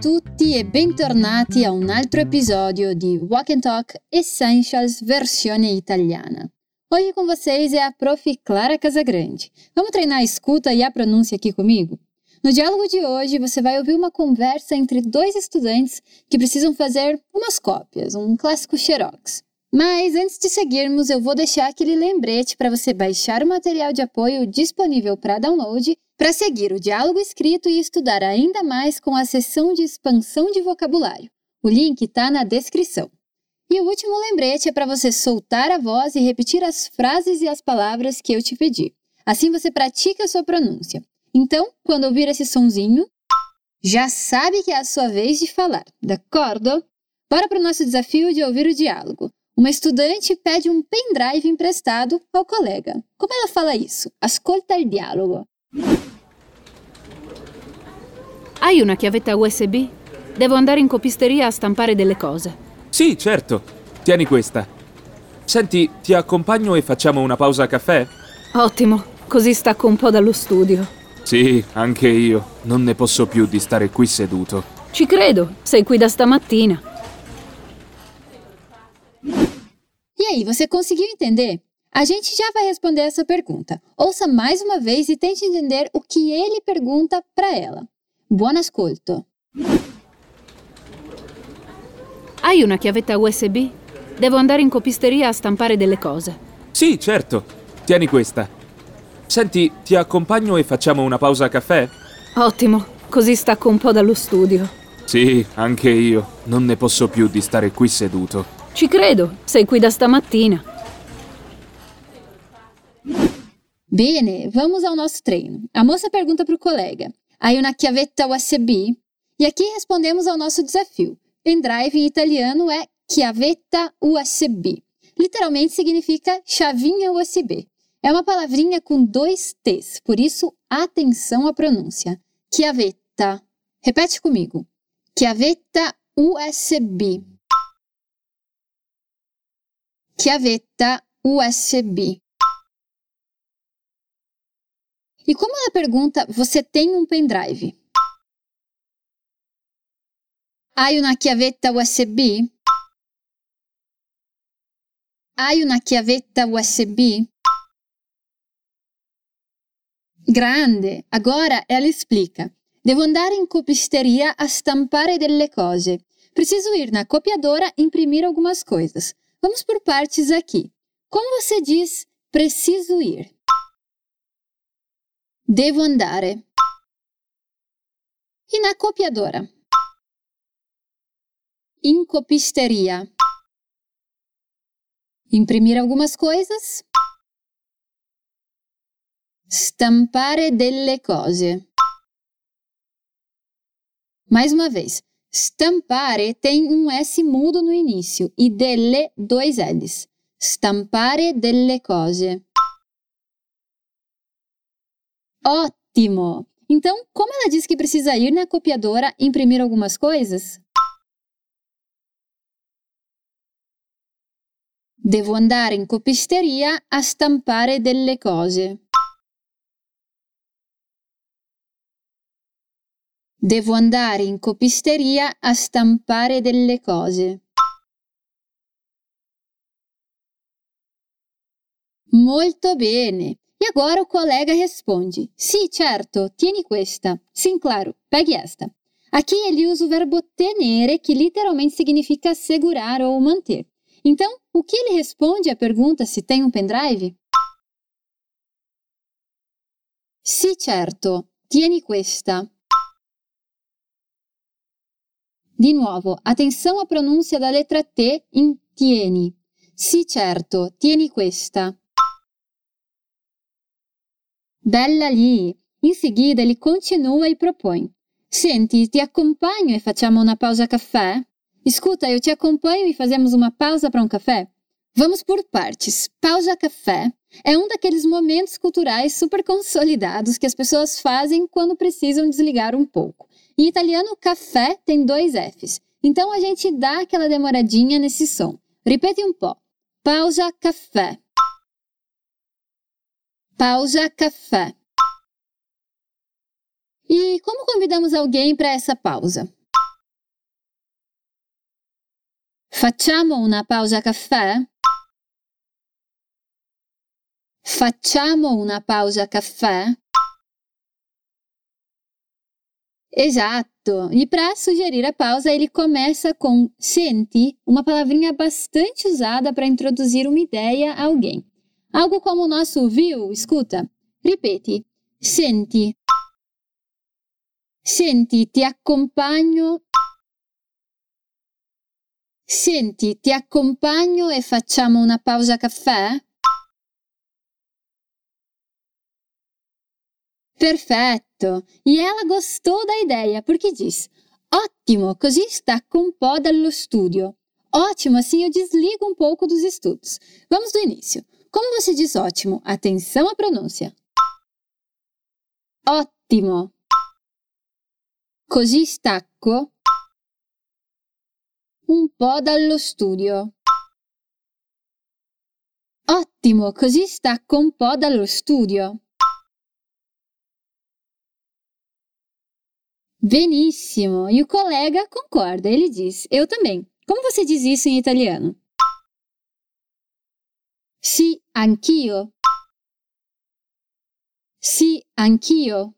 tutti e bentornati a un altro episódio di Walk and Talk Essentials versione italiana. Hoje com vocês é a prof. Clara Casagrande. Vamos treinar a escuta e a pronúncia aqui comigo? No diálogo de hoje, você vai ouvir uma conversa entre dois estudantes que precisam fazer umas cópias, um clássico xerox. Mas antes de seguirmos, eu vou deixar aquele lembrete para você baixar o material de apoio disponível para download para seguir o diálogo escrito e estudar ainda mais com a seção de expansão de vocabulário. O link está na descrição. E o último lembrete é para você soltar a voz e repetir as frases e as palavras que eu te pedi. Assim você pratica a sua pronúncia. Então, quando ouvir esse sonzinho, já sabe que é a sua vez de falar, d'accordo? Bora para o nosso desafio de ouvir o diálogo. Uma estudante pede um pendrive emprestado ao colega. Como ela fala isso? Ascolta il dialogo. Hai una chiavetta USB? Devo andare in copisteria a stampare delle cose. Sì, certo. Tieni questa. Senti, ti accompagno e facciamo una pausa a caffè? Ottimo, così stacco un po' dallo studio. Sì, anche io. Non ne posso più di stare qui seduto. Ci credo, sei qui da stamattina. E aí, você conseguiu entender? A gente já vai responder essa pergunta. Ouça mais uma vez e tente entender o que ele pergunta para ela. Buon ascolto. Hai una chiavetta USB? Devo andare in copisteria a stampare delle cose. Sì, certo. Tieni questa. Senti, ti accompagno e facciamo una pausa a caffè? Ottimo, così stacco un po' dallo studio. Sì, anche io. Non ne posso più di stare qui seduto. Ci credo, sei qui da stamattina. Bene, vamos ao nosso treino. A moça pergunta para o colega: Hai una chiavetta USB? E aqui respondemos ao nosso desafio. Pendrive em italiano é chiavetta USB. Literalmente significa chavinha USB. É uma palavrinha com dois T's, por isso atenção à pronúncia. Chiavetta. Repete comigo. Chiavetta USB. Chiavetta USB. E como ela pergunta, você tem um pendrive? Hai una chiavetta USB? Hai una chiavetta USB? Grande! Agora ela explica. Devo andare in copisteria a stampare delle cose. Preciso ir na copiadora imprimir algumas coisas. Vamos por partes aqui. Como você diz preciso ir? Devo andare. In accoppiadora. In copisteria. Imprimir algumas coisas. Stampare delle cose. Mais uma vez. Stampare tem um S mudo no início e delle dois L's. Stampare delle cose. Ótimo! Então, como ela disse que precisa ir na copiadora imprimir algumas coisas? Devo andare in copisteria a stampare delle cose. Devo andare in copisteria a stampare delle cose. Molto bene! E agora o colega responde: Sì, certo, tieni questa. Sim, claro, pegue esta. Aqui ele usa o verbo tenere, que literalmente significa segurar ou manter. Então, o que ele responde à pergunta se tem um pendrive? Sì, certo, tieni questa. Di nuovo, atenção à pronúncia da letra T em tieni. Sì, certo, tieni questa. Bella lì! In seguida ele continua e propõe. Senti, ti acompanho e facciamo una pausa caffè? Escuta, eu te acompanho e fazemos uma pausa para um café? Vamos por partes. Pausa café é um daqueles momentos culturais super consolidados que as pessoas fazem quando precisam desligar um pouco. E italiano café tem dois Fs. Então a gente dá aquela demoradinha nesse som. Repete um pouco. Pausa café. Pausa café. E como convidamos alguém para essa pausa? Facciamo una pausa caffè? Facciamo una pausa caffè? Esatto! E para sugerir a pausa, ele começa com senti, uma palavrinha bastante usada para introduzir uma ideia a alguém. Algo como o nosso viu, escuta. Ripeti, senti. Senti, ti accompagno. Senti, ti accompagno e facciamo una pausa caffè? Perfetto! E ela gostou da ideia porque diz: Ótimo, così stacco un po' dallo studio. Ótimo, assim eu desligo um pouco dos estudos. Vamos do início. Como você diz ótimo? Atenção à pronúncia. Ottimo. Così stacco un po' dallo studio. Ottimo, così stacco un po' dallo studio. Benissimo! E o colega concorda. Ele diz: Eu também. Como você diz isso em italiano? Sì, anch'io. Sì, anch'io.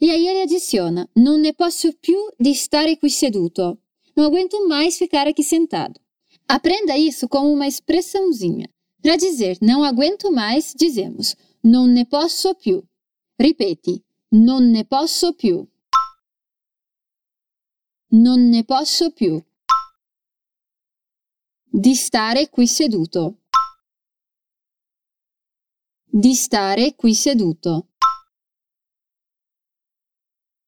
E aí ele adiciona: Non ne posso più di stare qui seduto. Não aguento mais ficar aqui sentado. Aprenda isso como uma expressãozinha. Para dizer não aguento mais, dizemos non ne posso più. Ripeti, non ne posso più. Non ne posso più. Di stare qui seduto. Di stare qui seduto.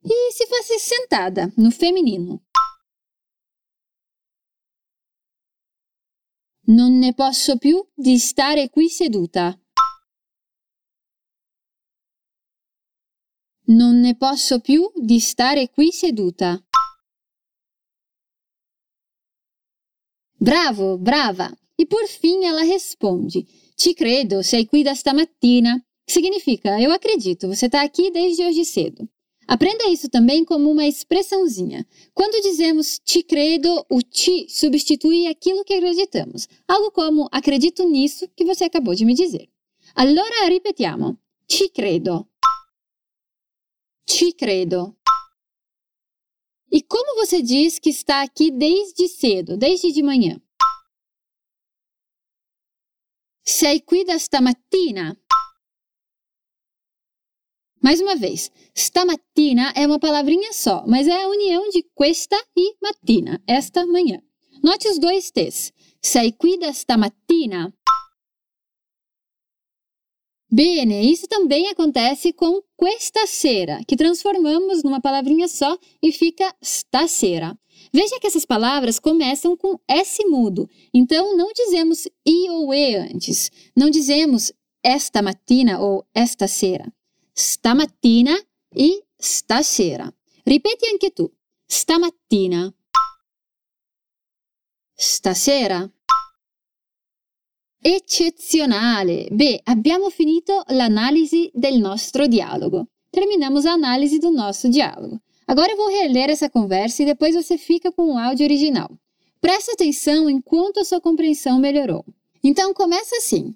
E se fosse sentada, no feminino? Non ne posso più di stare qui seduta. Non ne posso più di stare qui seduta. Bravo, brava! E por fim ela responde: Te credo, sei qui da stamattina. Significa, eu acredito, você está aqui desde hoje cedo. Aprenda isso também como uma expressãozinha. Quando dizemos te credo, o ti substitui aquilo que acreditamos. Algo como acredito nisso que você acabou de me dizer. Allora ripetiamo: Te credo. Te credo. E como você diz que está aqui desde cedo, desde de manhã? Sei qui da stamattina. Mais uma vez, stamattina é uma palavrinha só, mas é a união de questa e mattina, esta manhã. Note os dois T's. Sei qui da stamattina. Bene, isso também acontece com questa sera, que transformamos numa palavrinha só e fica stasera. Veja que essas palavras começam com S mudo, então não dizemos i ou e antes. Não dizemos esta mattina ou esta sera. Stamattina e stasera. Ripeti anche tu. Stamattina. Stasera. Eccezionale! Beh, abbiamo finito l'análise del nostro diálogo. Terminamos a análise do nosso diálogo. Agora eu vou reler essa conversa e depois você fica com o áudio original. Presta atenção enquanto a sua compreensão melhorou. Então começa assim.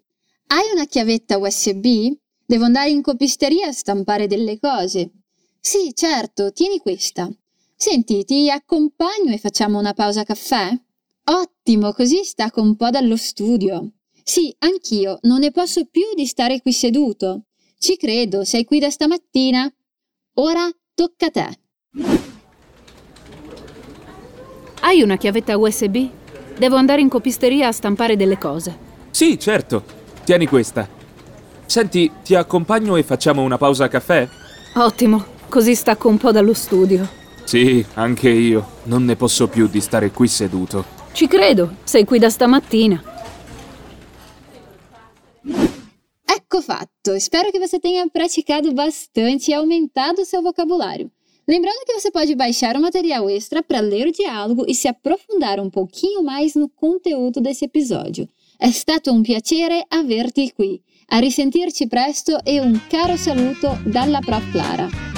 Hai una chiavetta USB? Devo andare in copisteria a stampare delle cose? Sì, certo, tieni questa. Senti, ti accompagno e facciamo una pausa caffè? Ottimo, così stacco un po' dallo studio. Sì, anch'io, non ne posso più di stare qui seduto. Ci credo, sei qui da stamattina. Ora tocca a te. Hai una chiavetta USB? Devo andare in copisteria a stampare delle cose. Sì, certo. Tieni questa. Senti, ti accompagno e facciamo una pausa caffè? Ottimo, così stacco un po' dallo studio. Sì, anche io. Non ne posso più di stare qui seduto. Ci credo, sei qui da stamattina. Ecco fatto! Espero que você tenha praticado bastante e aumentado o seu vocabulário. Lembrando que você pode baixar o material extra para ler o diálogo e se aprofundar um pouquinho mais no conteúdo desse episódio. È stato un piacere averti qui. A risentirci presto e un caro saluto dalla Prof Clara.